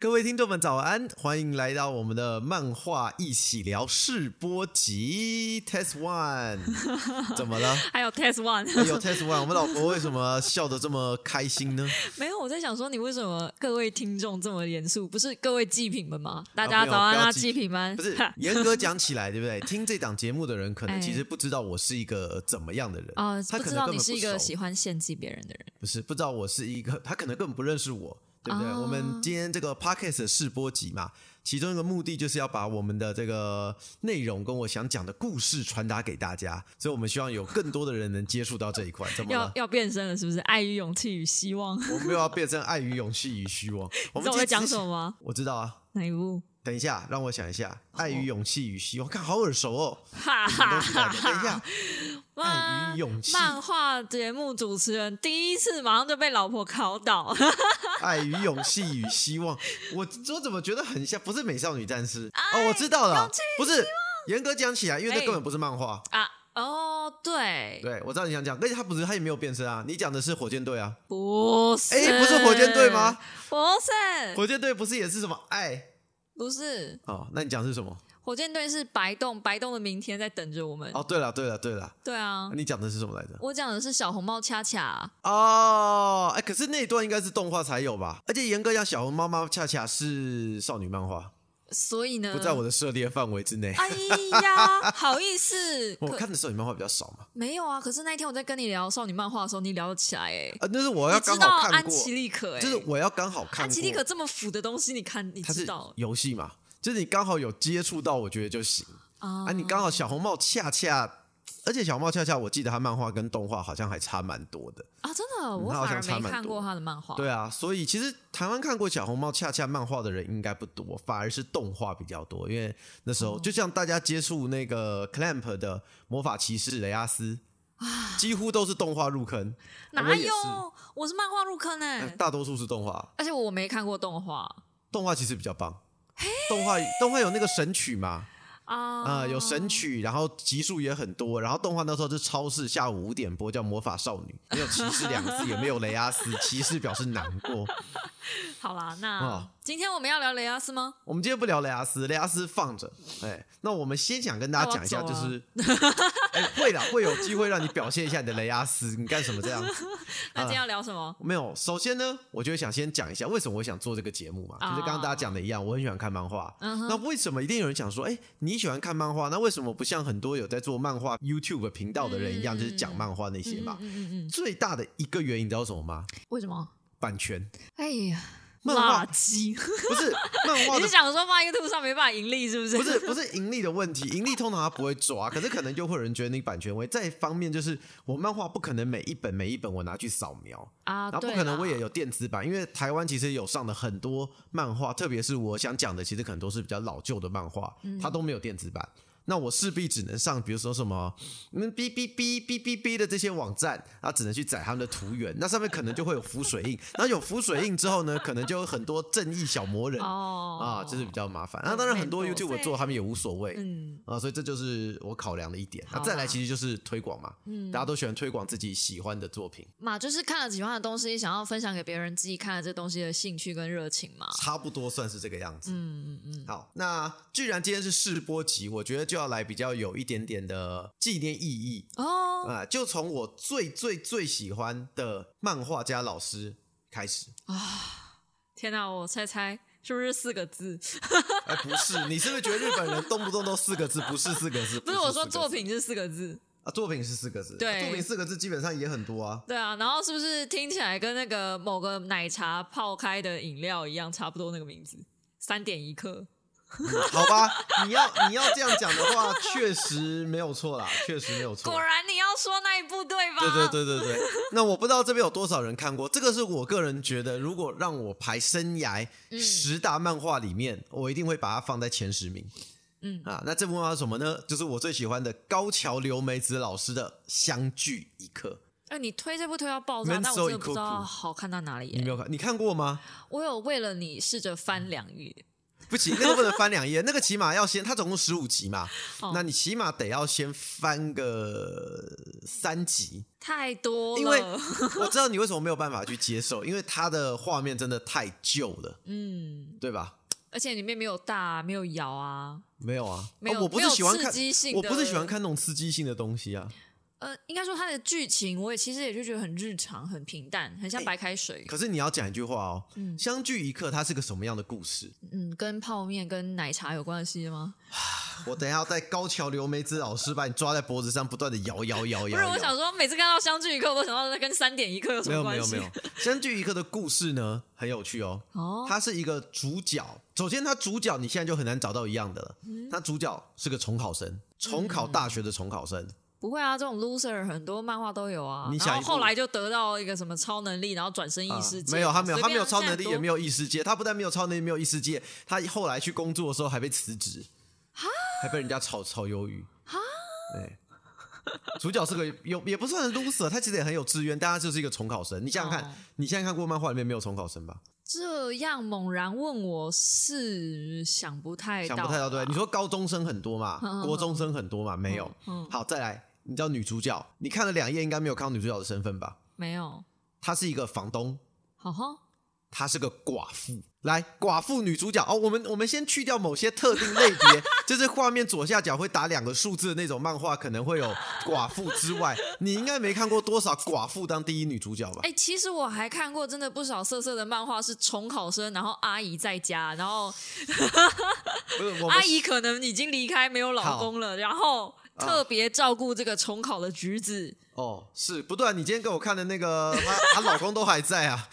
各位听众们早安，欢迎来到我们的漫画一起聊试播集 Test One。怎么了？还有 Test One，还有 Test One，我们老婆为什么笑得这么开心呢？没有，我在想说，你为什么各位听众这么严肃？不是各位祭品们吗？大家早安啊，祭祭品们！不是 严格讲起来，对不对？听这档节目的人，可能哎其实不知道我是一个怎么样的人啊，他可能不知道你是一个喜欢献祭别人的人。不是不知道我是一个，他可能根本不认识我，对不对？啊我们今天这个 podcast 的试播集嘛，其中一个目的就是要把我们的这个内容跟我想讲的故事传达给大家，所以我们希望有更多的人能接触到这一块。怎么了？要要变身了，是不是？爱与勇气与希望。我们又要变成爱与勇气与希望。我们在讲什么吗？我知道啊。哪一部？等一下，让我想一下，爱与勇气与希望，看好耳熟哦。哈哈东西来的？等一下，爱与勇气，漫画节目主持人第一次马上就被老婆考倒 爱与勇气与希望，我我怎么觉得很像？不是美少女战士哦，我知道了，不是。严格讲起来，因为这哎根本不是漫画。啊！哦，对，对，我知道你想讲，而且他不是，他也没有变身啊。你讲的是火箭队啊？不是，哎，不是火箭队吗？？不是，火箭队不是也是什么爱？不是，哦，那你讲的是什么？火箭队是白洞，白洞的明天在等着我们。哦，对了，对了，对了，对啊，你讲的是什么来着？我讲的是小红帽恰恰，哦，哎，可是那一段应该是动画才有吧？而且严格讲，小红妈妈恰恰是少女漫画，所以呢，不在我的涉猎范围之内。哎呀，好意思，我看的少女漫画比较少嘛。没有啊。可是那一天我在跟你聊少女漫画的时候，你聊得起来哎。啊，那是我要你知刚道安好看过，琪丽可哎，就是我要刚好看过。安琪丽可这么腐的东西，你看你知道游戏嘛，就是你刚好有接触到，我觉得就行啊啊。你刚好小红帽恰恰，而且小红帽恰恰，我记得他漫画跟动画好像还差蛮多的。啊，真的，我好像差蛮多没看过他的漫画。对啊，所以其实台湾看过小红帽恰恰漫画的人应该不多，反而是动画比较多。因为那时候哦就像大家接触那个 Clamp 的魔法骑士雷阿斯。几乎都是动画入坑，哪有？我是漫画入坑哎、呃大多数是动画。而且我没看过动画动画其实比较棒，动画动画有那个神曲嘛，啊啊、有神曲，然后集数也很多，然后动画那时候是超市下午五点播，叫《魔法少女》，没有骑士两个字，也没有雷阿斯，骑士表示难过。好啦，那、哦今天我们要聊雷阿斯吗？我们今天不聊雷阿斯，雷阿斯放着，哎，那我们先想跟大家讲一下，就是，哎，会的，会有机会让你表现一下你的雷阿斯，你干什么这样子？那今天要聊什么？没有，首先呢，我就想先讲一下为什么我想做这个节目嘛，就是刚刚大家讲的一样，我很喜欢看漫画。那为什么一定有人想说，哎，你喜欢看漫画，那为什么不像很多有在做漫画 YouTube 频道的人一样，嗯就是讲漫画那些嘛？嗯嗯嗯，最大的一个原因你知道什么吗？为什么？版权，哎呀，漫画垃圾！不是漫画的你是。想说放 YouTube 上没办法盈利是不是？不是不是盈利的问题，盈利通常他不会抓，可是可能就会有人觉得你版权危。再一方面就是我漫画不可能每一本每一本我拿去扫描，啊，然后不可能我也有电子版，因为台湾其实有上的很多漫画，特别是我想讲的，其实可能都是比较老旧的漫画，嗯它都没有电子版。那我势必只能上，比如说什么嗯哔哔哔哔哔哔的这些网站，啊只能去载他们的图源，那上面可能就会有浮水印，然后有浮水印之后呢，可能就有很多正义小魔人、哦啊，就是比较麻烦。那当然很多 YouTube 做他们也无所谓，嗯啊，所以这就是我考量的一点。那再来其实就是推广嘛，嗯大家都喜欢推广自己喜欢的作品。嘛，就是看了喜欢的东西，想要分享给别人自己看了这东西的兴趣跟热情嘛。差不多算是这个样子。嗯嗯嗯，好，那既然今天是试播集，我觉得就要来比较有一点点的纪念意义哦，啊、就从我最最最喜欢的漫画家老师开始啊。天哪，我猜猜是不是四个字？哎，不是，你是不是觉得日本人动不动都四个字？不是四个字，不是我说作品是四个字。啊，作品是四个字，对作品四个字基本上也很多啊。对啊，然后是不是听起来跟那个某个奶茶泡开的饮料一样，差不多那个名字？三点一刻。好吧，你要你要这样讲的话，确实没有错啦，确实没有错。果然你要说那一部对吧？对对对对对，那我不知道这边有多少人看过，这个是我个人觉得，如果让我排生涯嗯十大漫画里面，我一定会把它放在前十名。嗯啊，那这部漫画是什么呢？就是我最喜欢的高桥留美子老师的《相聚一刻哎、你推这部推到爆炸但我真的不知道好看到哪里》，耶。你没有看？你看过吗？我有为了你试着翻两页，不行，那个不能翻两页，那个起码要先，它总共十五集嘛，哦。那你起码得要先翻个三集，太多了，因为我知道你为什么没有办法去接受，因为它的画面真的太旧了，嗯，对吧？而且里面没有大，没有摇啊，没有啊，没有哦我不是喜欢看我不是喜欢看那种刺激性的东西啊。呃，应该说它的剧情，我也其实也就觉得很日常、很平淡，很像白开水。可是你要讲一句话哦，相聚一刻，它是个什么样的故事？嗯，跟泡面、跟奶茶有关系吗？我等一下要带高桥留美子老师把你抓在脖子上，不断的摇摇摇摇不是，我。想说，每次看到相聚一刻，我都想到它跟三点一刻有什么关系？没有没有没有，相聚一刻的故事呢很有趣哦。哦，它是一个主角，首先它主角你现在就很难找到一样的了。嗯他主角是个重考生，重考大学的重考生。不会啊，这种 loser 很多漫画都有啊。你想后来就得到一个什么超能力，然后转身异啊世界、没有，他没有，他没有超能力，也没有。异世界。他不但没有超能力，没有异世界，他后来去工作的时候还被辞职，还被人家炒炒鱿鱼。对，主角是个有也不算是 loser，他其实也很有志愿，但他就是一个重考生。你想想看，哦你现在看过漫画里面没有重考生吧？这样猛然问我是想不太到，想不太到对。你说高中生很多嘛，国中生很多嘛？没有。嗯嗯好，再来，你知道女主角，你看了两页，应该没有看到女主角的身份吧？没有，她是一个房东，好哈，她是个寡妇。来，寡妇女主角哦，我们我们先去掉某些特定类别，就是画面左下角会打两个数字的那种漫画，可能会有寡妇之外，你应该没看过多少寡妇当第一女主角吧？哎、其实我还看过真的不少色色的漫画，是重考生，然后阿姨在家，然后不是，阿姨可能已经离开没有老公了，然后特别照顾这个重考的橘子。哦，是不对啊，你今天给我看的那个，她她老公都还在啊。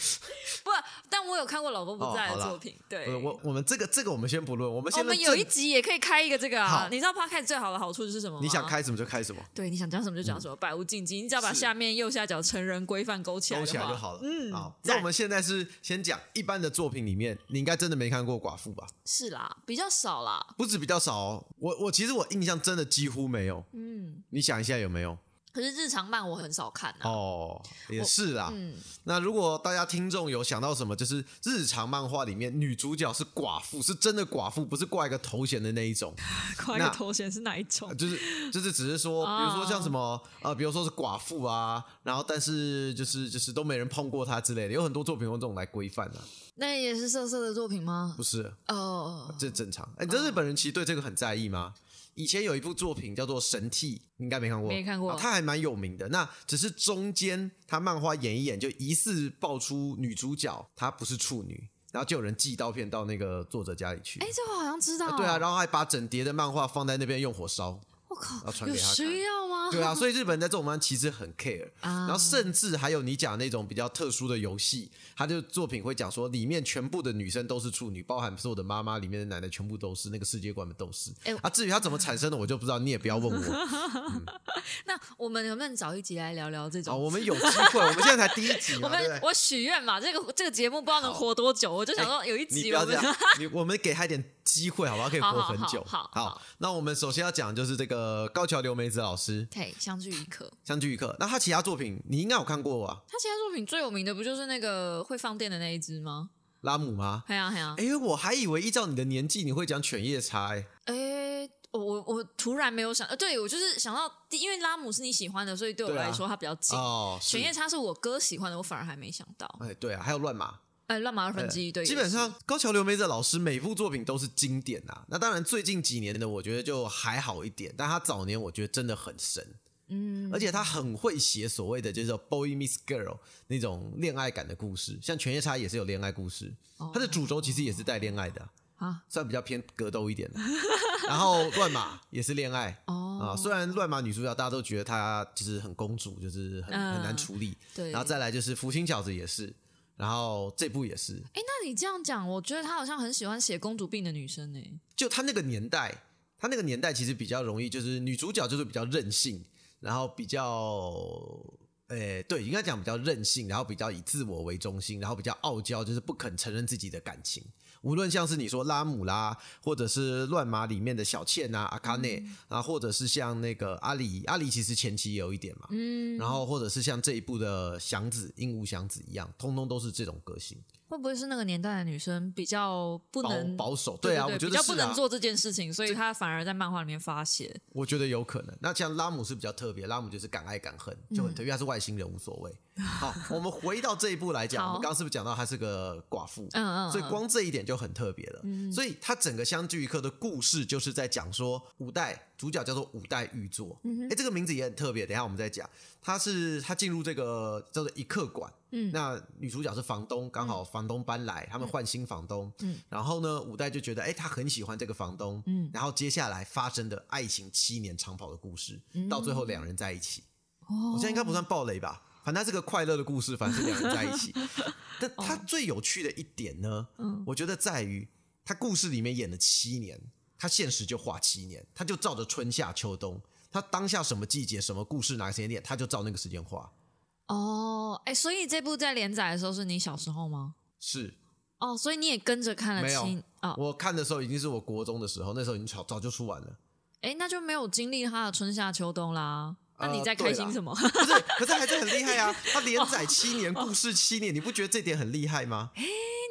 不，但我有看过老公不在的作品。对，呃我我们这个这个我们先不论，我们哦我们有一集也可以开一个这个啊。你知道 podcast 最好的好处是什么吗？你想？开什么就开什么，对，你想讲什么就讲什么，百无禁忌。你只要把下面右下角成人规范勾起来勾起来就好了。嗯，好，那我们现在是先讲一般的作品里面，你应该真的没看过寡妇吧？是啦，比较少啦。不止比较少哦，我我其实我印象真的几乎没有。嗯，你想一下有没有？可是日常漫我很少看啊。哦，也是啦。嗯，那如果大家听众有想到什么，就是日常漫画里面女主角是寡妇，是真的寡妇，不是挂一个头衔的那一种，挂一个头衔是哪一种呃？就是就是只是说，比如说像什么呃，比如说是寡妇啊，然后但是就是就是都没人碰过她之类的，有很多作品用这种来规范啊，那也是色色的作品吗不？是？哦，这正常。哎，你知道日本人其实对这个很在意吗？以前有一部作品叫做《神替》，应该没看过，没看过啊它还蛮有名的。那只是中间他漫画演一演，就疑似爆出女主角她不是处女，然后就有人寄刀片到那个作者家里去。哎，这我好像知道。对啊，然后还把整叠的漫画放在那边用火烧。我靠要，传有给他看需要吗？对啊，所以日本人在这种方面其实很 care。啊然后甚至还有你讲那种比较特殊的游戏，他就作品会讲说，里面全部的女生都是处女，包含所有的妈妈里面的奶奶全部都是，那个世界观的都是。哎啊，至于它怎么产生的，我就不知道，你也不要问我。那我们能不能找一集来聊聊这哦，种？我们有机会，我们现在才第一集，我？们我许愿嘛，这个这个节目不知道能活多久，我就想说有一你集我们不要这样，你我们给他一点机会，好不好？可以活很久。好好好那我们首先要讲的就是这个高桥留美子老师对相聚一刻。《相聚一刻》，那他其他作品你应该有看过吧？他其他作品最有名的不就是那个会放电的那一只吗？拉姆吗？哎呀哎呀，哎，我还以为依照你的年纪，你会讲《犬夜叉》哎。哎，我我我突然没有想，呃，对我就是想到，因为拉姆是你喜欢的，所以对我来说它比较近。哦，犬夜叉是我哥喜欢的，我反而还没想到。哎，对啊，还有乱马。哎，乱马二分之一，对，基本上高桥留美子老师每部作品都是经典啊。那当然，最近几年的我觉得就还好一点，但他早年我觉得真的很神。嗯，而且他很会写所谓的就是 boy meets girl 那种恋爱感的故事，像《犬夜叉》也是有恋爱故事，哦。它的主轴其实也是带恋爱的，啊，算比较偏格斗一点的。然后乱马也是恋爱。哦。啊，虽然乱马女主角大家都觉得她就是很公主，就是很嗯。很难处理，对。然后再来就是福星饺子也是，然后这部也是，哎，那你这样讲，我觉得他好像很喜欢写公主病的女生呢。就他那个年代，他那个年代其实比较容易，就是女主角就是比较任性，然后比较，诶、对，应该讲比较任性，然后比较以自我为中心，然后比较傲娇，就是不肯承认自己的感情。无论像是你说拉姆啦，或者是乱马里面的小倩啊、阿卡内啊，或者是像那个阿里，阿里其实前期也有一点嘛，嗯，然后或者是像这一部的祥子、鹦鹉祥子一样，通通都是这种个性。会不会是那个年代的女生比较不能保守，对啊，我觉得比较不能做这件事情，所以她反而在漫画里面发泄。我觉得有可能。那像拉姆是比较特别，拉姆就是敢爱敢恨，就嗯很特别，因为他是外星人无所谓。好，我们回到这一步来讲，好 我们刚刚是不是讲到她是个寡妇？嗯嗯，所以嗯光这一点就很特别了。所以她整个相聚一刻的故事就是在讲说五代主角叫做五代玉座，哎、这个名字也很特别。等一下我们再讲，他是他进入这个叫做一刻馆，嗯。那女主角是房东，刚好房东搬来，他们换新房东，嗯。然后呢，五代就觉得哎、他很喜欢这个房东，嗯。然后接下来发生的爱情七年长跑的故事，到最后两人在一起。哦。我现在应该不算暴雷吧？反正它是个快乐的故事，反正是两人在一起。但它最有趣的一点呢，嗯。我觉得在于他故事里面演了七年，他现实就画七年，他就照着春夏秋冬，他当下什么季节、什么故事、哪个时间点，他就照那个时间画。哦，哎，所以这部在连载的时候是你小时候吗？是哦，所以你也跟着看了没有七哦，我看的时候已经是我国中的时候，那时候已经早早就出完了。哎，那就没有经历他的春夏秋冬啦。那你在开心什么？不是，可是还是很厉害啊！他连载七年，故事七年，你不觉得这点很厉害吗？哎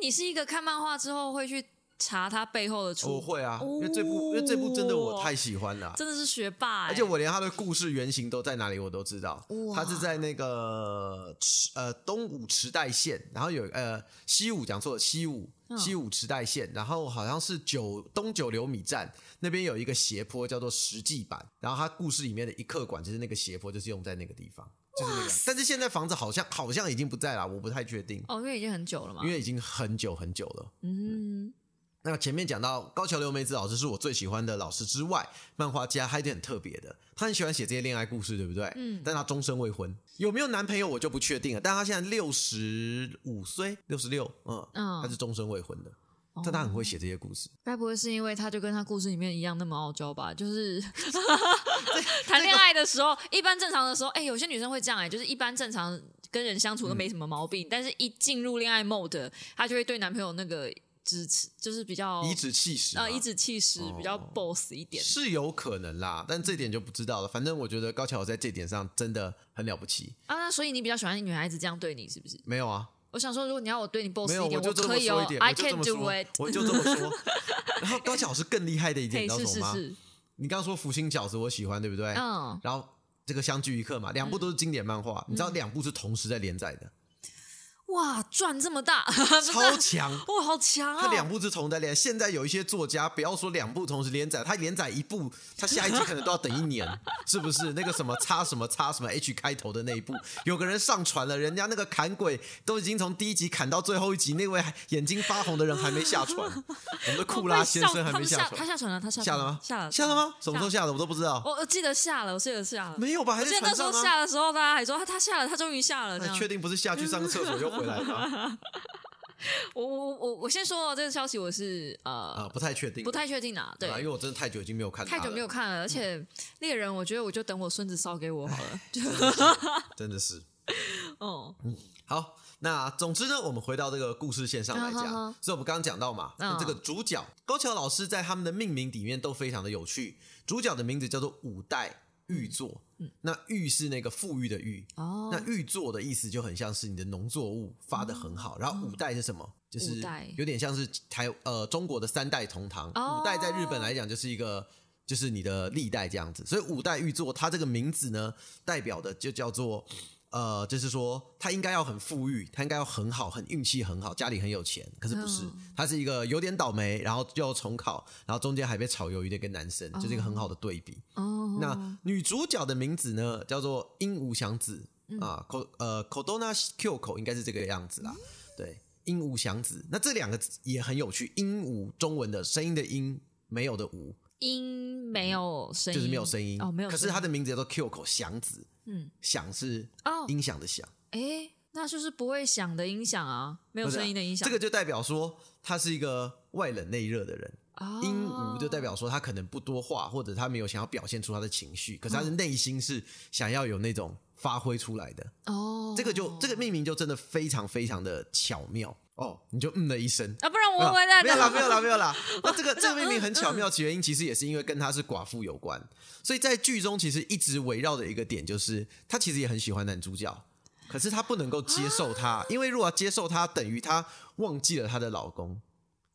你是一个看漫画之后会去查他背后的出，我会啊，因为这部，因为这部真的我太喜欢了啊、真的是学霸、欸，而且我连他的故事原型都在哪里我都知道。他是在那个池呃东武池袋县，然后有呃西武讲错了，西武嗯西武池袋县，然后好像是九东九流米站那边有一个斜坡叫做石记板，然后他故事里面的一客馆就是那个斜坡就是用在那个地方，就是那个。但是现在房子好像好像已经不在了，我不太确定，哦，因为已经很久了嘛因。为已经很久很久了。嗯，那前面讲到高桥留美子老师是我最喜欢的老师之外，漫画家还有一点很特别的，他很喜欢写这些恋爱故事，对不对？嗯但他终身未婚，有没有男朋友我就不确定了。但他现在六十五岁，六十六，嗯，嗯他是终身未婚的，但他很会写这些故事。该不会是因为他就跟他故事里面一样那么傲娇吧？就是 谈恋爱的时候，一般正常的时候，哎、有些女生会这样、哎，就是一般正常跟人相处都没什么毛病，但是一进入恋爱 mode，她就会对男朋友那个支持，就是比较颐指气使，啊，颐指气使，比较 boss 一点。是有可能啦，但这点就不知道了。反正我觉得高桥在这点上真的很了不起。啊，那所以你比较喜欢女孩子这样对你，是不是？没有啊，我想说，如果你要我对你 boss，一点，我就这么可以哦说一点，，I can 么 do it。，我就这么说。然后高桥是更厉害的一点，你知道什么吗？是，你刚刚说福星饺子我喜欢，对不对？嗯，然后这个相聚一刻嘛，两部都是经典漫画，你知道两部是同时在连载的，哇，赚这么大，超强。哇，好强啊！他两部是同时在连，现在有一些作家，不要说两部同时连载，他连载一部，他下一集可能都要等一年，是不是？那个什么叉什么叉什么 H 开头的那一部，有个人上传了，人家那个砍鬼都已经从第一集砍到最后一集，那位眼睛发红的人还没下船，我们的库拉先生还没下船，他船，下船了，他下下了吗？下了，下了吗？什么时候下的？我都不知道。我我记得下了，我记得下了。没有吧？还我记得那时候？下的时候，大家还说他他下了，他终于下了。这样哎确，定不是下去上个厕所又回来吧？我我我我先说哦这个消息，我是啊，呃不太确定，不太确定啊，对啊，因为我真的太久已经没有看，太久没有，看了，而且猎人，我觉得我就等我孙子烧给我好了。真的是。哦，嗯好，那总之呢，我们回到这个故事线上来讲，所以我们刚刚讲到嘛，嗯这个主角高桥老师在他们的命名里面都非常的有趣。主角的名字叫做五代玉作，那玉是那个富裕的裕，嗯哦那玉作的意思就很像是你的农作物发的很好，然后五代是什么？就是有点像是台呃中国的三代同堂，哦五代在日本来讲就是一个。就是你的历代这样子，所以五代玉作它这个名字呢，代表的就叫做呃，就是说他应该要很富裕，他应该要很好，很运气很好，家里很有钱。可是不是，嗯他是一个有点倒霉，然后又要重考，然后中间还被炒鱿鱼的一个男生，就是一个很好的对比。哦，那女主角的名字呢，叫做鹦鹉祥子、嗯啊，Ko 呃 Kodona Kyoko 应该是这个样子啦。对，鹦鹉祥子，那这两个字也很有趣。鹦鹉中文的声音的音，没有的鹉，音没有声音，就是没有声音哦，没有。可是他的名字叫做 Kyoko 祥子，嗯，响是哦，音响的响。哎，那就是不会响的音响啊，没有声音的音响。这个就代表说他是一个外冷内热的人。哦鹦鹉就代表说他可能不多话，或者他没有想要表现出他的情绪，可是他的内心是想要有那种发挥出来的。哦，这个就这个命名就真的非常非常的巧妙哦，你就嗯了一声。啊，不然没有我回来没有啦，没有了。啦，没有啦。那这个这个命名很巧妙，其原因其实也是因为跟她是寡妇有关，所以在剧中其实一直围绕的一个点就是，她其实也很喜欢男主角，可可是她不能够接受他，因为如果要接受他，等于她忘记了她的老公。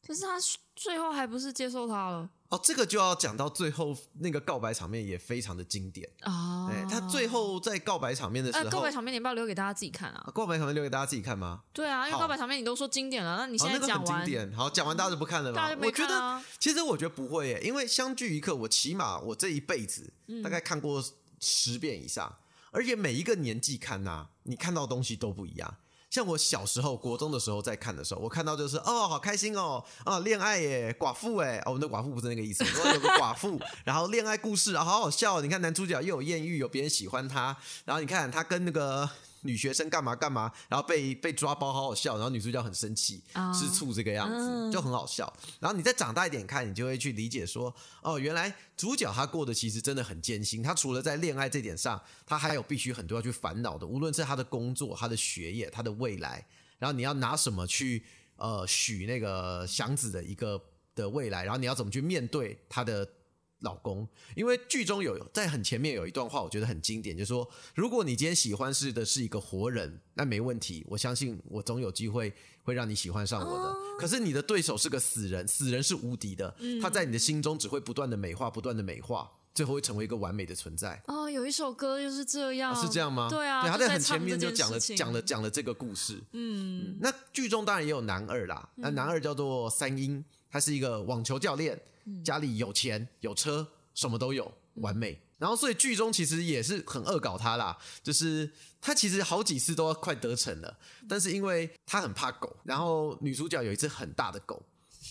可是他最后还不是接受他了哦，这个就要讲到最后那个告白场面也非常的经典。啊？哎，他最后在告白场面的时哎，候，告白场面你不要留给大家自己看啊啊？告白场面留给大家自己看吗？对啊，因为告白场面你都说经典了，那你好，现那个很经在讲完，典。好，讲完大家就不看了吗大家就？没我觉得。其实我觉得不会耶，因为相聚一刻，我起码我这一辈子嗯大概看过十遍以上，而且每一个年纪看呐、你看到的东西都不一样。像我小时候国中的时候在看的时候，我看到就是哦，好开心哦，啊，恋爱耶，寡妇哎，哦，我们的寡妇不是那个意思，我有个寡妇，然后恋爱故事啊，好好笑哦。你看男主角又有艳遇，有别人喜欢他，然后你看他跟那个女学生干嘛干嘛，然后被被抓包，好好笑，然后女主角很生气，啊吃醋这个样子，嗯就很好笑。然后你再长大一点看，你就会去理解说，哦，原来主角他过得其实真的很艰辛。他除了在恋爱这点上，他还有必须很多要去烦恼的，无论是他的工作、他的学业、他的未来，然后你要拿什么去呃许那个祥子的一个的未来，然后你要怎么去面对他的。老公，因为剧中有在很前面有一段话，我觉得很经典，就是说，如果你今天喜欢是的是一个活人，那没问题，我相信我总有机会会让你喜欢上我的。可是你的对手是个死人，死人是无敌的，他在你的心中只会不断的美化，不断的美化，最后会成为一个完美的存在。哦，有一首歌就是这样，哦是这样吗？对啊，他在很前面就讲了讲了讲了这个故事。嗯，那剧中当然也有男二啦，那男二叫做三英，他是一个网球教练，家里有钱有车，什么都有，完美。然后所以剧中其实也是很恶搞他啦，就是他其实好几次都快得逞了，但是因为他很怕狗，然后女主角有一只很大的狗，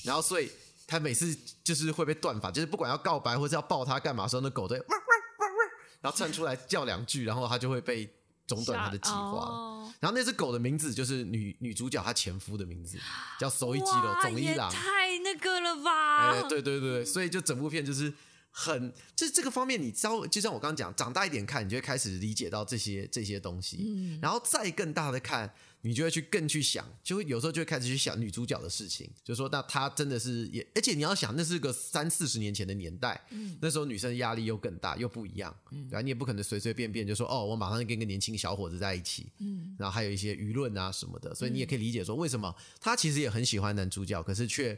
然后所以他每次就是会被断发，就是不管要告白或者要抱他干嘛时候，那狗都会汪汪汪汪，然后窜出来叫两句，然后他就会被中断他的计划。哦然后那只狗的名字就是女女主角她前夫的名字，叫手一基了哇也总一郎。太那个了吧？哎，对对对对，所以就整部片就是很，就是这个方面，你稍微就像我刚刚讲，长大一点看，你就会开始理解到这些这些东西，嗯。然后再更大的看，你就会去更去想，就会有时候就会开始去想女主角的事情，就说那她真的是也，而且你要想，那是个三四十年前的年代，嗯。那时候女生压力又更大，又不一样，嗯。对吧、你也不可能随随便便就说哦，我马上跟一个年轻小伙子在一起，嗯。然后还有一些舆论啊什么的，所以你也可以理解说，为什么她其实也很喜欢男主角，可是却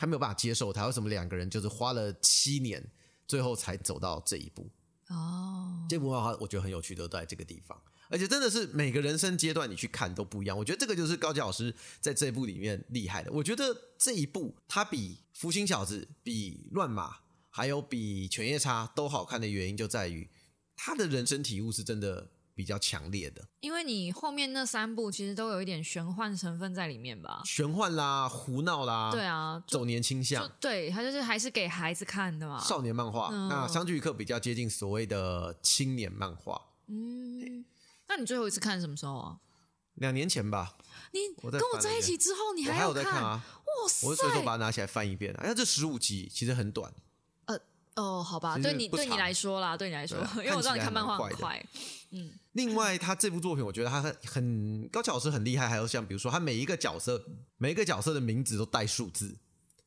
他没有办法接受他，为什么两个人就是花了七年，最后才走到这一步？哦，这部漫画我觉得很有趣，都在这个地方，而且真的是每个人生阶段你去看都不一样。我觉得这个就是高桥老师在这部里面厉害的。我觉得这一部他比《福星小子》、比《乱马》还有比《犬夜叉》都好看的原因就在于他的人生体悟是真的比较强烈的。因为你后面那三部其实都有一点玄幻成分在里面吧？玄幻啦、胡闹啦，对啊，走年倾就向、对，他就是还是给孩子看的嘛。少年漫画。嗯那相聚一刻比较接近所谓的青年漫画。嗯，那你最后一次看什么时候啊？两年前吧，你我跟我在一起之后，你我还有有在看啊，哇塞！我就随手把它拿起来翻一遍。啊哎呀，这十五集其实很短，哦，好吧，对你对你来说啦，对你来说啊，因为我知道你看漫画很快。嗯，另外，他这部作品，我觉得他很很高桥老师很厉害，还有像比如说，他每一个角色，每一个角色的名字都带数字。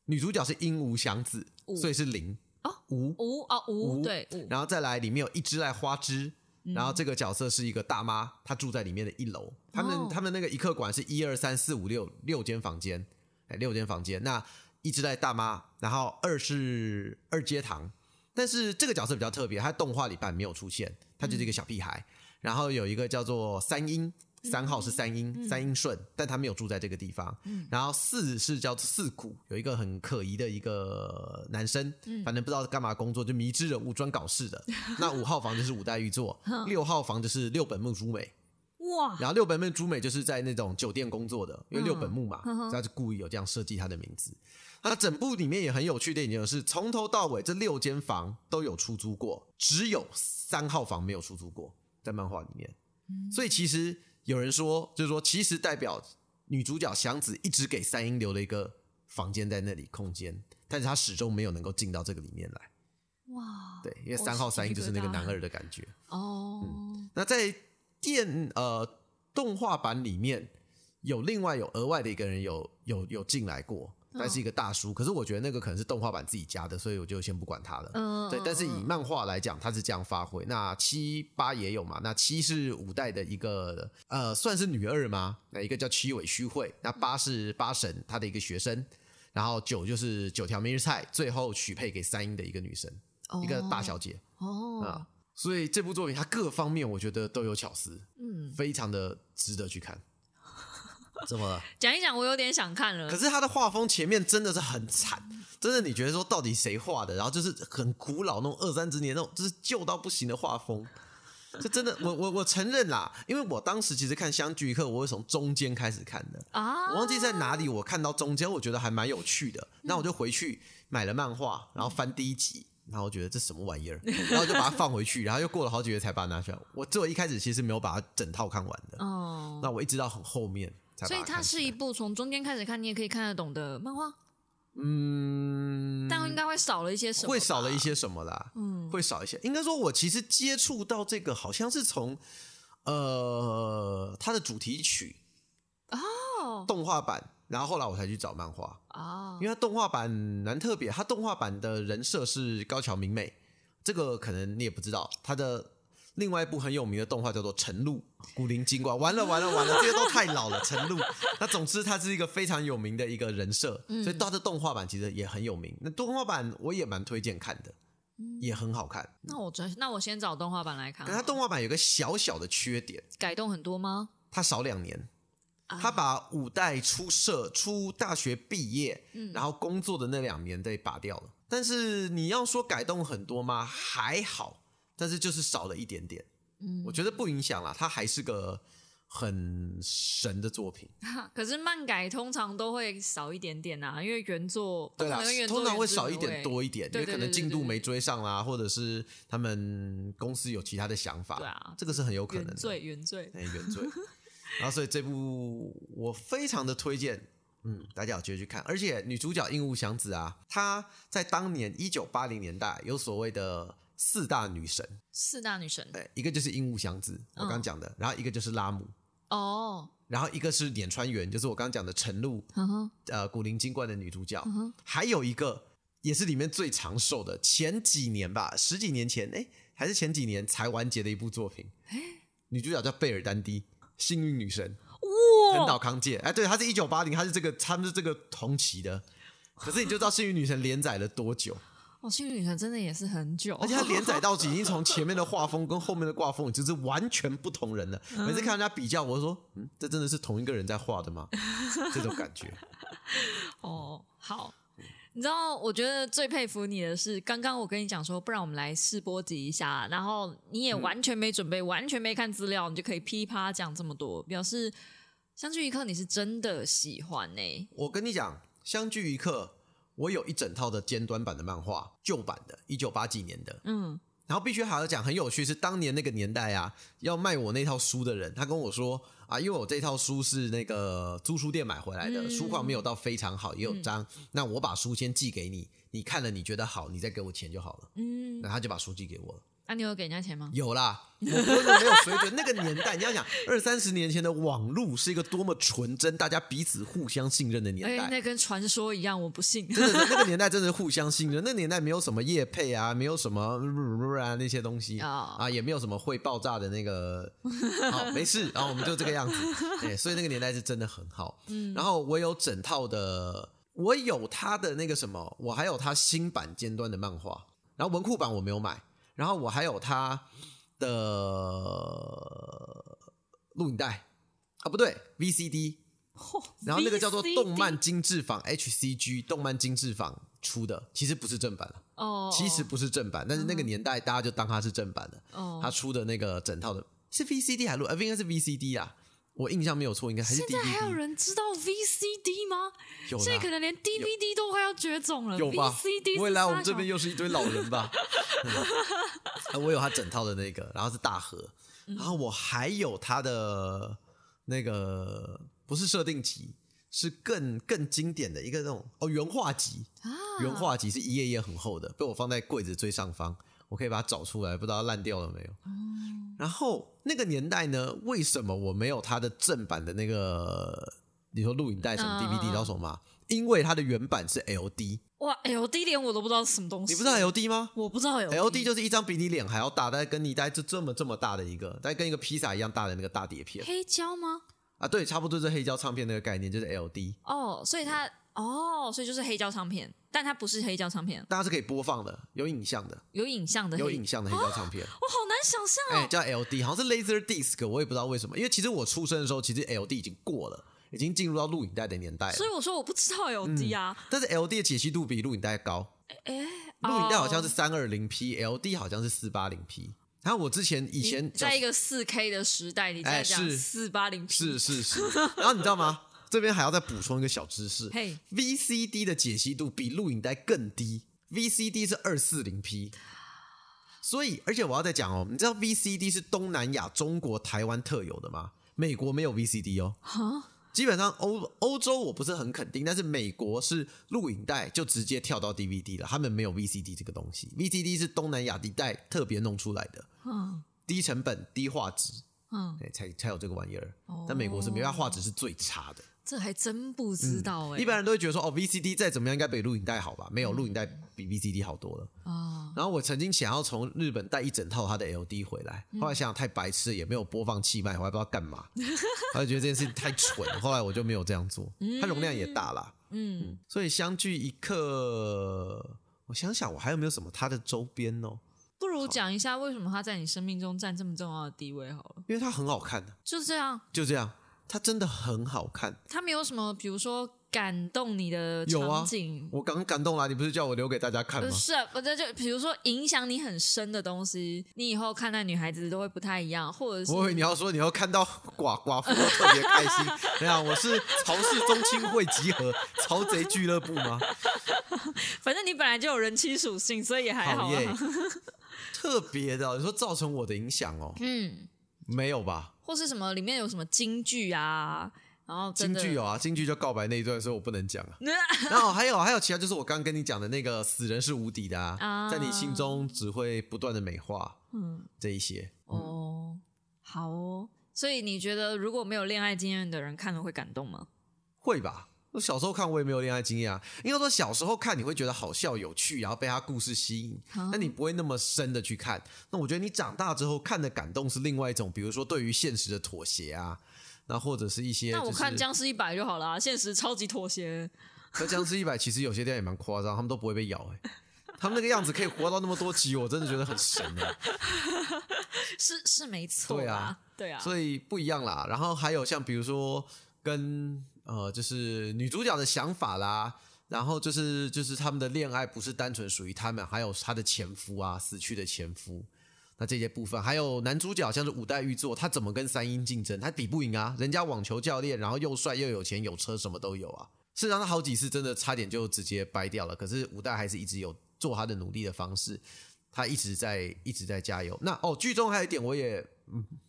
女主角是鹦鹉祥子，所以是零啊五。五啊五五对五，然后再来里面有一只爱花枝，然后这个角色是一个大妈，她住在里面的一楼。他们、哦他们那个一客馆是一二三四五六六间房间，哎，六间房间。那一只在大妈，然后二是二阶堂，但是这个角色比较特别，他动画里版没有出现，他就是一个小屁孩。然后有一个叫做三英，三号是三英，三英顺，但他没有住在这个地方。然后四是叫做四谷，有一个很可疑的一个男生，反正不知道干嘛工作，就迷之人物，专搞事的。那五号房就是五代玉作，六号房就是六本木朱美。哇，然后六本木朱美就是在那种酒店工作的，因为嗯六本木嘛，他就故意有这样设计他的名字。那整部里面也很有趣的一点就是，从头到尾这六间房都有出租过，只有三号房没有出租过，在漫画里面。嗯所以其实有人说，就是说，其实代表女主角祥子一直给三英留了一个房间在那里空间，但是她始终没有能够进到这个里面来。哇，对，因为哦三号三英就是那个男二的感觉。哦，那在电呃动画版里面有另外有额外的一个人有有有进来过，但是一个大叔。可是我觉得那个可能是动画版自己加的，所以我就先不管他了。嗯，对，但是以嗯漫画来讲，他是这样发挥。那七八也有嘛？那七是五代的一个呃，算是女二吗？那一个叫七尾虚惠，那八是八神他的一个学生，然后九就是九条明日菜，最后许配给三英的一个女生，一个大小姐哦，啊。所以这部作品它各方面我觉得都有巧思，嗯，非常的值得去看。怎么了？讲一讲，我有点想看了。可是他的画风前面真的是很惨，真的你觉得说到底谁画的？然后就是很古老那种二三十年那种，就是旧到不行的画风。这真的，我我我承认啦，因为我当时其实看《相聚一刻》，我是从中间开始看的，啊，我忘记在哪里，我看到中间，我觉得还蛮有趣的，那我就回去买了漫画，然后翻第一集，然后我觉得这什么玩意儿，然后就把它放回去，然后又过了好几个月才把它拿出来。我最后一开始其实没有把它整套看完的，哦，那我一直到很后面才所以它是一部从中间开始看，你也可以看得懂的漫画，嗯，但应该会少了一些什么，会少了一。些什么啦？嗯，会少一些。应该说，我其实接触到这个，好像是从呃它的主题曲哦动画版，然后后来我才去找漫画，啊因为它动画版蛮特别，它动画版的人设是高桥明美，这个可能你也不知道，它的。另外一部很有名的动画叫做《晨露》，古灵精怪，完了完了完了，这些都太老了。晨露，那总之它是一个非常有名的一个人设，所以它的动画版其实也很有名。那动画版我也蛮推荐看的，也很好看。那我真那我先找动画版来看它动画版有个小小的缺点，改动很多吗？它少两年。啊他把五代出社、出大学毕业，然后工作的那两年被拔掉了。但是你要说改动很多吗？还好，但是就是少了一点点。嗯我觉得不影响啦，它还是个很神的作品。可是漫改通常都会少一点点啊，因为原作对啦不可能跟原，作通常会少一点多一点，因为可能进度没追上啦，或者是他们公司有其他的想法。对啊这个是很有可能的。原罪原罪。哎，原罪。然后所以这部我非常的推荐，嗯，大家有机会去看。而且女主角樱木祥子啊，她在当年一九八零年代有所谓的四大女神，四大女神。哎，一个就是樱木祥子，我刚刚讲的，然后一个就是拉姆，哦，然后一个是碾川原，就是我刚刚讲的晨露，呃，古灵精怪的女主角，还有一个也是里面最长寿的，前几年吧，十几年前，哎，还是前几年才完结的一部作品，女主角叫贝尔丹蒂，幸运女神。藤岛哇，康介，哎，对，她是一九八零，她是这个，他们是这个同期的。可是你就知道幸运女神连载了多久，哦，幸运女神真的也是很久，而且它连载到 已经从前面的画风跟后面的画风就是完全不同人了。每次看人家比较，我就说，嗯，这真的是同一个人在画的吗？这种感觉。哦，好。你知道，我觉得最佩服你的是，刚刚我跟你讲说，不然我们来试播集一下，然后你也完全没准备，完全没看资料，你就可以噼啪啦讲这么多，表示相聚一刻你是真的喜欢呢、我跟你讲，相聚一刻，我有一整套的尖端版的漫画，旧版的，一九八几年的。嗯，然后必须还要讲很有趣，是当年那个年代啊，要卖我那套书的人，他跟我说啊，因为我这套书是那个租书店买回来的，嗯书况没有到非常好，也有脏，那我把书先寄给你，你看了你觉得好，你再给我钱就好了。嗯，那他就把书寄给我了。那、你有给人家钱吗？有啦，我不是没有水准。那个年代，你要想二三十年前的网络是一个多么纯真，大家彼此互相信任的年哎、代。那跟传说一样，我不信。真的，那个年代真的是互相信任。那个年代没有什么业配啊，没有什么啊那些东西哦啊，也没有什么会爆炸的那个。好，没事，然后我们就这个样子。对，所以那个年代是真的很好。嗯，然后我有整套的，我有他的那个什么，我还有他新版尖端的漫画，然后文库版我没有买，然后我还有他的录影带啊，不对，VCD。然后那个叫做动漫精致坊 HCG 动漫精致坊出的，其实不是正版了，哦，其实不是正版，但是那个年代大家就当它是正版的。哦，他出的那个整套的是 VCD 还是录？呃，应该是 VCD 啊，我印象没有错，应该还是现在还有。人知道 VCD 吗？有啦现在可能连 DVD 都快要绝种了。有吧 VCD 未来我们这边又是一堆老人吧？我有他整套的那个，然后是大盒，然后我还有他的那个不是设定集，是更更经典的一个那种哦原画集，啊？原画集是一页页很厚的，被我放在柜子最上方，我可以把它找出来，不知道烂掉了没有。然后那个年代呢，为什么我没有它的正版的那个，你说录影带什么嗯 DVD，嗯你知道什么吗？因为它的原版是 LD，哇，LD 连我都不知道是什么东西，你不知道 LD 吗我不知道 LD？LD 就是一张比你脸还要大，大概跟你大概就这么这么大的一个，大概跟一个披萨一样大的那个大碟片黑胶吗？啊，对，差不多就是黑胶唱片那个概念，就是 LD，哦，所以它哦，所以就是黑胶唱片，但它不是黑胶唱片，大家是可以播放的，有影像的，有影像的黑，有影像的黑胶唱片。我好难想象哎、哦。叫 LD，好像是 Laser Disc，我也不知道为什么。因为其实我出生的时候，其实 LD 已经过了，已经进入到录影带的年代了所。以我说我不知道 LD 啊，但是 LD 的解析度比录影带高，哎、录影带好像哦是三二零 P，LD 好像是四八零 P。然后我之前以前在一个四 K 的时代，你在哎讲是四八零 P，是是是，然后你知道吗？这边还要再补充一个小知识嘿，，VCD 的解析度比录影带更低，VCD 是二四零 P。所以，而且我要再讲哦，你知道 VCD 是东南亚、中国、台湾特有的吗？美国没有 VCD 哦。哈，基本上欧欧洲我不是很肯定，但是美国是录影带就直接跳到 DVD 了，他们没有 VCD 这个东西。VCD 是东南亚地带特别弄出来的，嗯低成本、低画质，嗯，对，才才有这个玩意儿。哦但美国是没办法画质是最差的。这还真不知道哎、一般人都会觉得说，哦，VCD 再怎么样应该比录影带好吧？没有，录影带比 VCD 好多了。啊，然后我曾经想要从日本带一整套它的 LD 回来，后来想想太白痴了，也没有播放器卖，我还不知道干嘛，后来觉得这件事情太蠢了，后来我就没有这样做。它容量也大啦，嗯，所以相距一刻，我想想我还有没有什么它的周边哦？不如讲一下为什么他在你生命中占这么重要的地位好了。因为它很好看的，就这样，就这样，它真的很好看。他没有什么，比如说感动你的有啊场景，我刚感动了，你不是叫我留给大家看吗？不是，不是，就比如说影响你很深的东西，你以后看待女孩子都会不太一样，或者是我以为你要说你要看到寡寡妇特别开心。没有，我是曹氏宗亲会集合曹贼俱乐部吗？反正你本来就有人妻属性，所以也还好耶啊。，特别的，你说造成我的影响哦？嗯，没有吧？或是什么里面有什么京剧啊，然后真的京剧有啊，京剧就告白那一段，所以我不能讲啊。然后还有还有其他，就是我刚刚跟你讲的那个死人是无敌的啊，啊在你心中只会不断的美化嗯，这一些。哦，好哦。所以你觉得如果没有恋爱经验的人看了会感动吗？会吧？我小时候看我也没有恋爱经验啊，应该说小时候看你会觉得好笑有趣，然后被他故事吸引，啊那你不会那么深的去看。那我觉得你长大之后看的感动是另外一种，比如说对于现实的妥协啊，那或者是一些、就是。那我看僵尸一百就好了啊，现实超级妥协。可僵尸一百其实有些地方也蛮夸张，他们都不会被咬哎、他们那个样子可以活到那么多集，我真的觉得很神 啊、是是没错对啊，对啊，所以不一样啦。然后还有像比如说跟呃，就是女主角的想法啦，然后就是就是他们的恋爱不是单纯属于他们，还有他的前夫啊，死去的前夫。那这些部分，还有男主角像是五代玉作，他怎么跟三英竞争？他比不赢啊，人家网球教练，然后又帅又有钱有车，什么都有啊。事实上，他好几次真的差点就直接掰掉了，可是五代还是一直有做他的努力的方式，他一直在一直在加油。那哦，剧中还有一点我也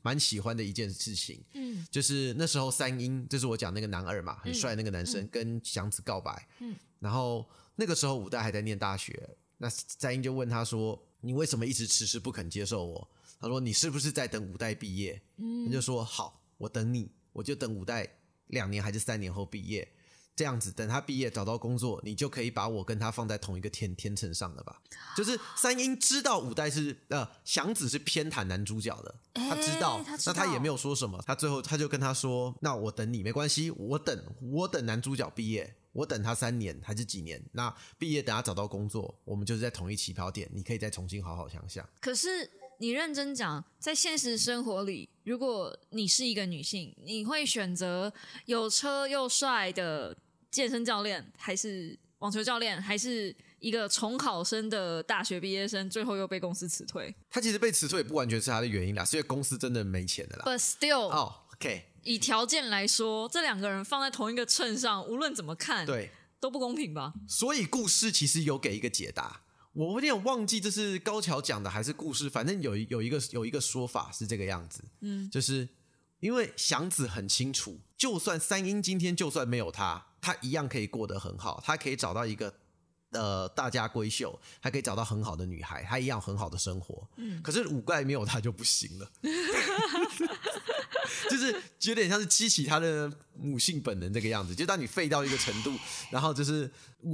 蛮喜欢的一件事情，嗯就是那时候三英，就是我讲那个男二嘛，很帅的那个男生、跟祥子告白，嗯然后那个时候五代还在念大学，那三英就问他说：“你为什么一直迟迟不肯接受我？”他说：“你是不是在等五代毕业？”嗯他就说：“好，我等你，我就等五代两年还是三年后毕业。”这样子，等他毕业找到工作，你就可以把我跟他放在同一个天天秤上了吧？就是三英知道五代是呃祥子是偏袒男主角的，他知道，哎他知道那他也没有说什么，他最后他就跟他说：“那我等你没关系，我等我等男主角毕业，我等他三年还是几年？那毕业等他找到工作，我们就是在同一起跑点，你可以再重新好好想想。可是你认真讲，在现实生活里，如果你是一个女性，你会选择有车又帅的健身教练，还是网球教练，还是一个重考生的大学毕业生，最后又被公司辞退他其实被辞退也不完全是他的原因啦，是因为公司真的没钱的啦。？But still，、哦，OK，以条件来说，这两个人放在同一个秤上，无论怎么看，对，都不公平吧？所以故事其实有给一个解答，我有点忘记这是高桥讲的还是故事，反正有一有一个有一个说法是这个样子，嗯，就是因为祥子很清楚，就算三英今天就算没有他，他一样可以过得很好，他可以找到一个呃大家闺秀，还可以找到很好的女孩，他一样很好的生活。嗯，可是五怪没有他就不行了。就是有点像是激起他的母性本能这个样子。就当你废到一个程度，然后就是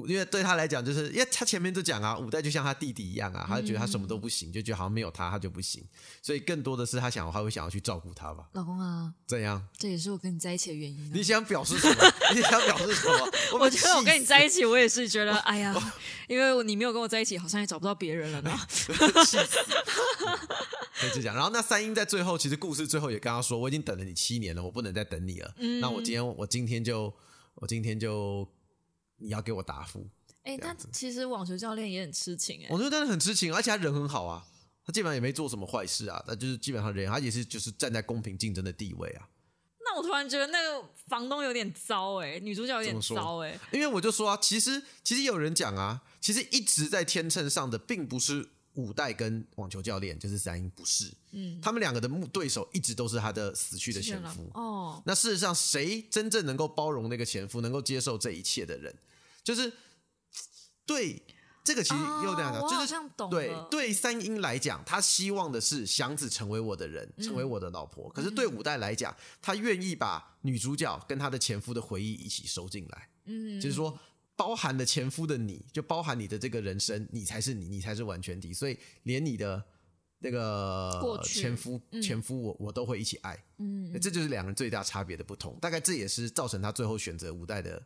因为对他来讲，就是因为他前面就讲啊，五代就像他弟弟一样啊，他就觉得他什么都不行，就觉得好像没有他他就不行，所以更多的是他想他会想要去照顾他吧。老公啊，怎样？这也是我跟你在一起的原因啊。你想表示什么？你想表示什么？我觉得我跟你在一起，我也是觉得，哎呀，因为你没有跟我在一起，好像也找不到别人了呢。气死！可以就讲，然后那三英在最后，其实故事最后也跟他说，我已经等了你七年了，我不能再等你了。嗯那我今天我今天就我今天就你要给我答复。哎、但其实网球教练也很痴情哎、我觉得真的很痴情，而且他人很好啊，他基本上也没做什么坏事啊，他就是基本上人，他也是就是站在公平竞争的地位啊。那我突然觉得那个房东有点糟哎、女主角有点糟哎、因为我就说啊，其实其实有人讲啊，其实一直在天秤上的并不是五代跟网球教练，就是三英，不是，嗯，他们两个的目对手一直都是他的死去的前夫。哦，那事实上，谁真正能够包容那个前夫，能够接受这一切的人，就是对这个其实又这样讲，就是像懂对对三英来讲，他希望的是祥子成为我的人，成为我的老婆。可是对五代来讲，他愿意把女主角跟她的前夫的回忆一起收进来，嗯，就是说。包含了前夫的你，就包含你的这个人生，你才是你，你才是完全体。所以连你的那个前夫，嗯前夫我我都会一起爱。嗯，这就是两人最大差别的不同，大概这也是造成他最后选择五代的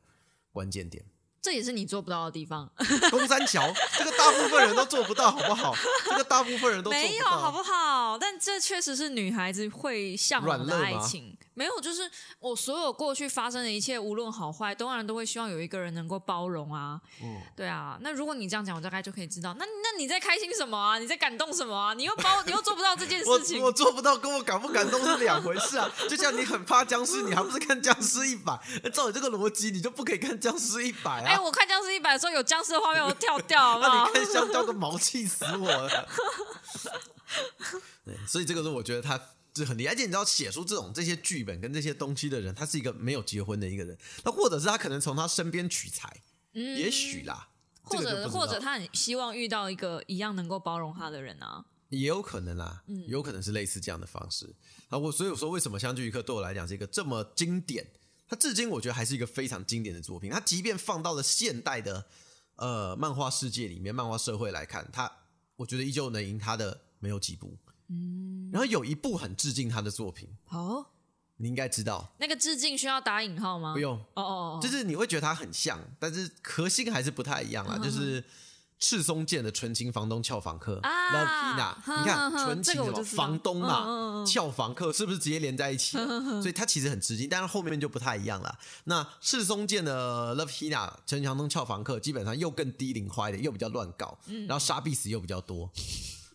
关键点。这也是你做不到的地方，东山桥，这个大部分人都做不到，好不好？这个大部分人都做没有，好不好？但这确实是女孩子会向往的爱情。没有，就是我所有过去发生的一切，无论好坏，当然都会希望有一个人能够包容啊。嗯，对啊，那如果你这样讲，我大概就可以知道，那那你在开心什么啊？你在感动什么啊？你又包，你又做不到这件事情。我做不到，跟我感不感动是两回事啊。就像你很怕僵尸，你还不是看僵尸一百？照你这个逻辑，你就不可以看僵尸一百哎、啊。我看僵尸一百的时候有僵尸的画面，我跳掉，好不 好那？你 看香蕉个毛，气死我了。对，所以这个是我觉得他这很厉害，而且你知道写出这种这些剧本跟这些东西的人，他是一个没有结婚的一个人，那或者是他可能从他身边取材，嗯也许啦，或者或者他很希望遇到一个一样能够包容他的人啊。也有可能啦，嗯有可能是类似这样的方式。啊，我所以我说为什么《相聚一刻》对我来讲是一个这么经典，它至今我觉得还是一个非常经典的作品。它即便放到了现代的呃漫画世界里面、漫画社会来看，它我觉得依旧能赢它的没有几部。嗯，然后有一部很致敬他的作品，哦，你应该知道，那个致敬需要打引号吗？不。用，哦哦哦，就是你会觉得他很像，但是核心还是不太一样啦。嗯就是赤松健的《纯情房东俏房客》啊 Love Hina，你看纯情什么房东嘛俏房客是不是直接连在一起了？所以它其实很致敬，但是后面就不太一样了。那赤松健的 Love Hina 纯情房东俏房客基本上又更低龄化一点，又比较乱搞，嗯然后杀必死又比较多。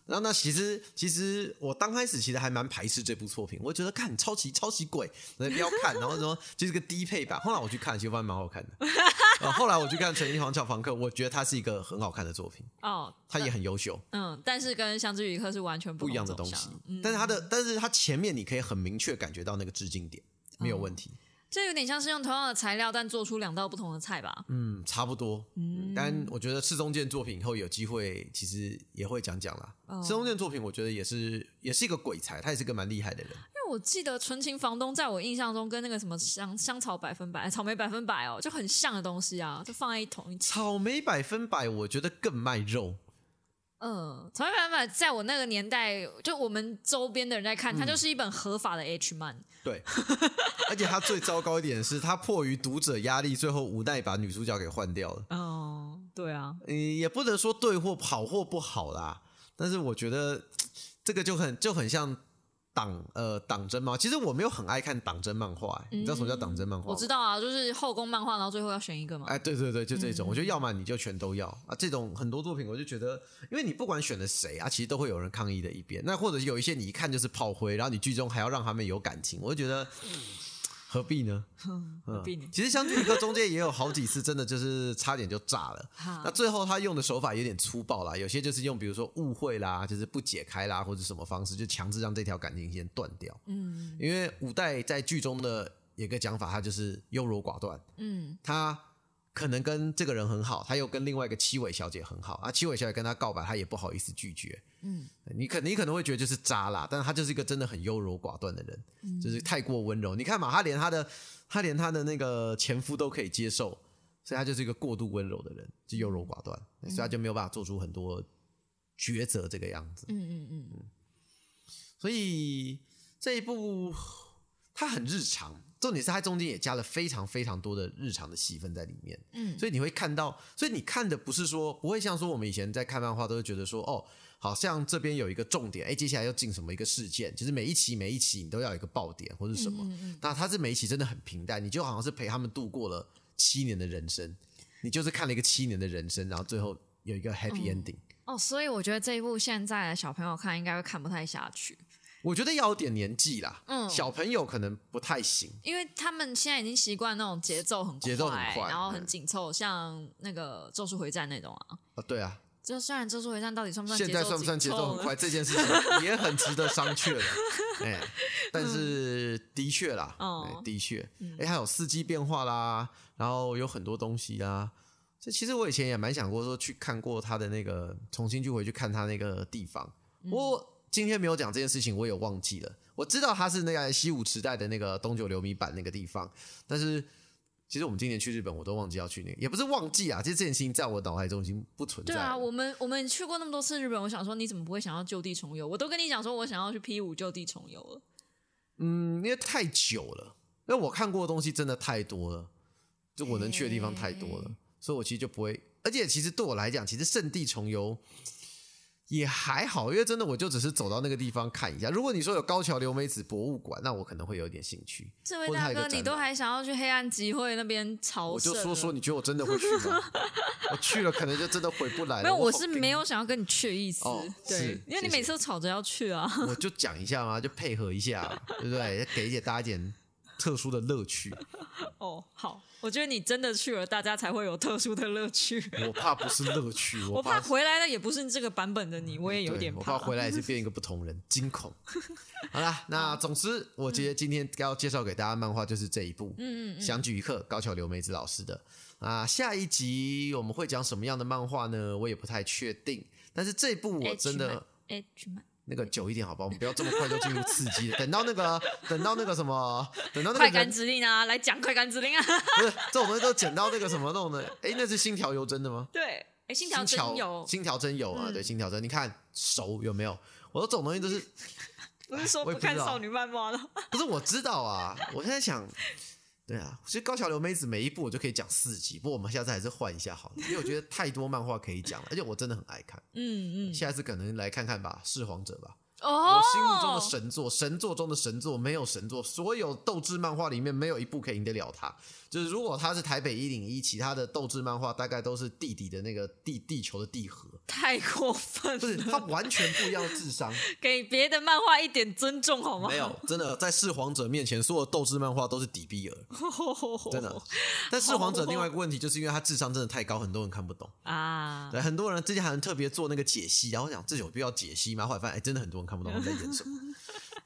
然后那其实其实我刚开始其实还蛮排斥这部作品，我觉得看超级超级鬼，不要看，然后说就是个低配版。后来我去看，其实发现蛮好看的。呃后来我去看《纯情黄俏房客》，我觉得它是一个很好看的作品，哦，它也很优秀，嗯，但是跟《相知于客》是完全不一样的东西嗯。但是它的，但是它前面你可以很明确感觉到那个致敬点，没有问题。这有点像是用同样的材料，但做出两道不同的菜吧？嗯，差不多。嗯，但我觉得赤中健作品以后有机会，其实也会讲讲啦。哦赤中健作品，我觉得也是也是一个鬼才，他也是个蛮厉害的人。因为我记得《纯情房东》在我印象中跟那个什么香香草百分百、草莓百分百哦，就很像的东西啊，就放在一同一起。草莓百分百，我觉得更卖肉。嗯，草莓百分百在我那个年代，就我们周边的人在看，它就是一本合法的 H 漫。对，而且它最糟糕一点是，它迫于读者压力，最后无奈把女主角给换掉了。哦，对啊，嗯，也不能说对或好或不好啦，但是我觉得这个就很就很像党呃党争吗。其实我没有很爱看党争漫画、欸你知道什么叫党争漫画？我知道啊，就是后宫漫画，然后最后要选一个嘛。哎，对对对，就这嗯种，我觉得要么你就全都要啊。这种很多作品，我就觉得，因为你不管选了谁啊，其实都会有人抗议的一边。那或者有一些你一看就是炮灰，然后你剧中还要让他们有感情，我就觉得何必呢？何必呢其实《相聚一刻》中间也有好几次，真的就是差点就炸了。那最后他用的手法有点粗暴啦，有些就是用比如说误会啦，就是不解开啦，或者什么方式，就强制让这条感情线断掉。嗯因为五代在剧中的有一个讲法，他就是优柔寡断，嗯他可能跟这个人很好，他又跟另外一个七尾小姐很好啊，七尾小姐跟他告白，他也不好意思拒绝。嗯，你可你可能会觉得就是渣啦，但是他就是一个真的很优柔寡断的人，嗯就是太过温柔。你看嘛，他连他的他连他的那个前夫都可以接受，所以他就是一个过度温柔的人，就优柔寡断，所以他就没有办法做出很多抉择这个样子。嗯嗯嗯，所以这一部他很日常，重点是它中间也加了非常非常多的日常的戏份在里面。嗯所以你会看到，所以你看的不是说不会像说我们以前在看漫画都会觉得说哦，好像这边有一个重点，哎，接下来要进什么一个事件，其实每一期每一期你都要有一个爆点或者什么。嗯那它是每一期真的很平淡，你就好像是陪他们度过了七年的人生，你就是看了一个七年的人生，然后最后有一个 happy ending。哦，所以我觉得这一部现在的小朋友看应该会看不太下去，我觉得要有点年纪啦，嗯小朋友可能不太行。因为他们现在已经习惯那种节奏很快，节奏很快然后很嗯紧凑，像那个《咒术回战》那种啊。啊，对啊，就虽然《咒术回战》到底算不算现在算不算节奏很快？这件事情 也很值得商榷的。哎，但是的确啦，的确，哎，还有四季变化啦，然后有很多东西啊。这其实我以前也蛮想过说去看过他的那个，重新去回去看他那个地方。我今天没有讲这件事情，我也忘记了。我知道他是那个西武时代的那个东九流米版那个地方，但是其实我们今年去日本，我都忘记要去那个，也不是忘记啊，其实这件事情在我脑海中已经不存在啊，我们我们去过那么多次日本，我想说你怎么不会想要就地重游？我都跟你讲说我想要去 P 五就地重游了。嗯，因为太久了，因为我看过的东西真的太多了，就我能去的地方太多了，哎所以我其实就不会。而且其实对我来讲，其实圣地重游也还好，因为真的我就只是走到那个地方看一下。如果你说有高桥留美子博物馆，那我可能会有点兴趣。这位大哥，你都还想要去黑暗集会那边朝我就说说，你觉得我真的会去吗？我去了，可能就真的回不来了。没有，我是没有想要跟你去的意思。哦对，因为你每次都吵着要去啊。我就讲一下嘛，就配合一下，对不对？给一点大家一点特殊的乐趣。哦，好，我觉得你真的去了，大家才会有特殊的乐趣。我怕不是乐趣，我怕怕回来的也不是这个版本的你，我也有点怕我怕回来也是变一个不同人，惊恐。好啦，那总之，我觉得今天要介绍给大家的漫画就是这一部，嗯嗯，相聚一刻，高桥留美子老师的啊。下一集我们会讲什么样的漫画呢？我也不太确定，但是这部我真的。H 漫那个久一点好吧，我们不要这么快就进入刺激的。等到那个，等到那个什么，等到那快感指令啊，来讲快感指令啊。不是这种东西都剪到那个什么弄的？哎，那是星条油真的吗？对，哎，心条真有，星条真有啊，对，星条真，你看熟有没有？我说这种东西都是，不是说不看少女漫画了。不是我知道啊，我现在想，对啊，其实高桥留美子每一部我就可以讲四集，不过我们下次还是换一下好了，因为我觉得太多漫画可以讲了，而且我真的很爱看，嗯嗯，下次可能来看看吧，《噬皇者》吧。哦，我心目中的神作，神作中的神作，没有神作，所有斗志漫画里面没有一部可以赢得了它。就是如果他是台北一零一，其他的斗志漫画大概都是地底的那个地地球的地核，太过分了不是他，完全不一样的智商。给别的漫画一点尊重好吗？没有，真的在噬皇者面前，所有斗志漫画都是底比尔，真的。但噬皇者另外一个问题，就是因为他智商真的太高，很多人看不懂。啊，对，很多人之前还能特别做那个解析，然后想这有必要解析吗？后来发现，哎，真的很多人看不懂他在演什么。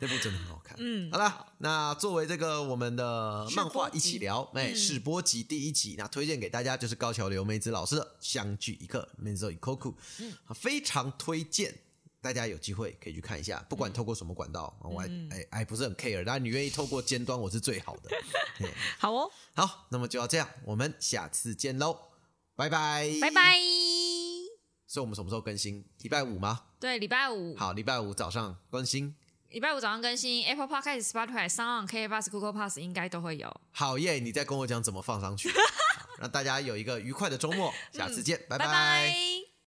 那部真的很好看。嗯，好了，那作为这个我们的漫画一起聊，哎，试播集第一集，那推荐给大家就是高桥留美子老师的《相聚一刻》（Menzo Ikoku），嗯，非常推荐。大家有机会可以去看一下，不管透过什么管道，我还哎还不是很 care，但你愿意透过尖端，我是最好的。好哦，好，那么就要这样，我们下次见喽，拜拜，拜。拜。所以我们什么时候更新？礼拜五吗？对，礼拜五，好，礼拜五早上更新。礼拜五早上更新，Apple Podcast、Spotify、s o n K Bus、Google Pass 应该都会有。好耶！你再跟我讲怎么放上去，好让大家有一个愉快的周末。下次见，拜拜拜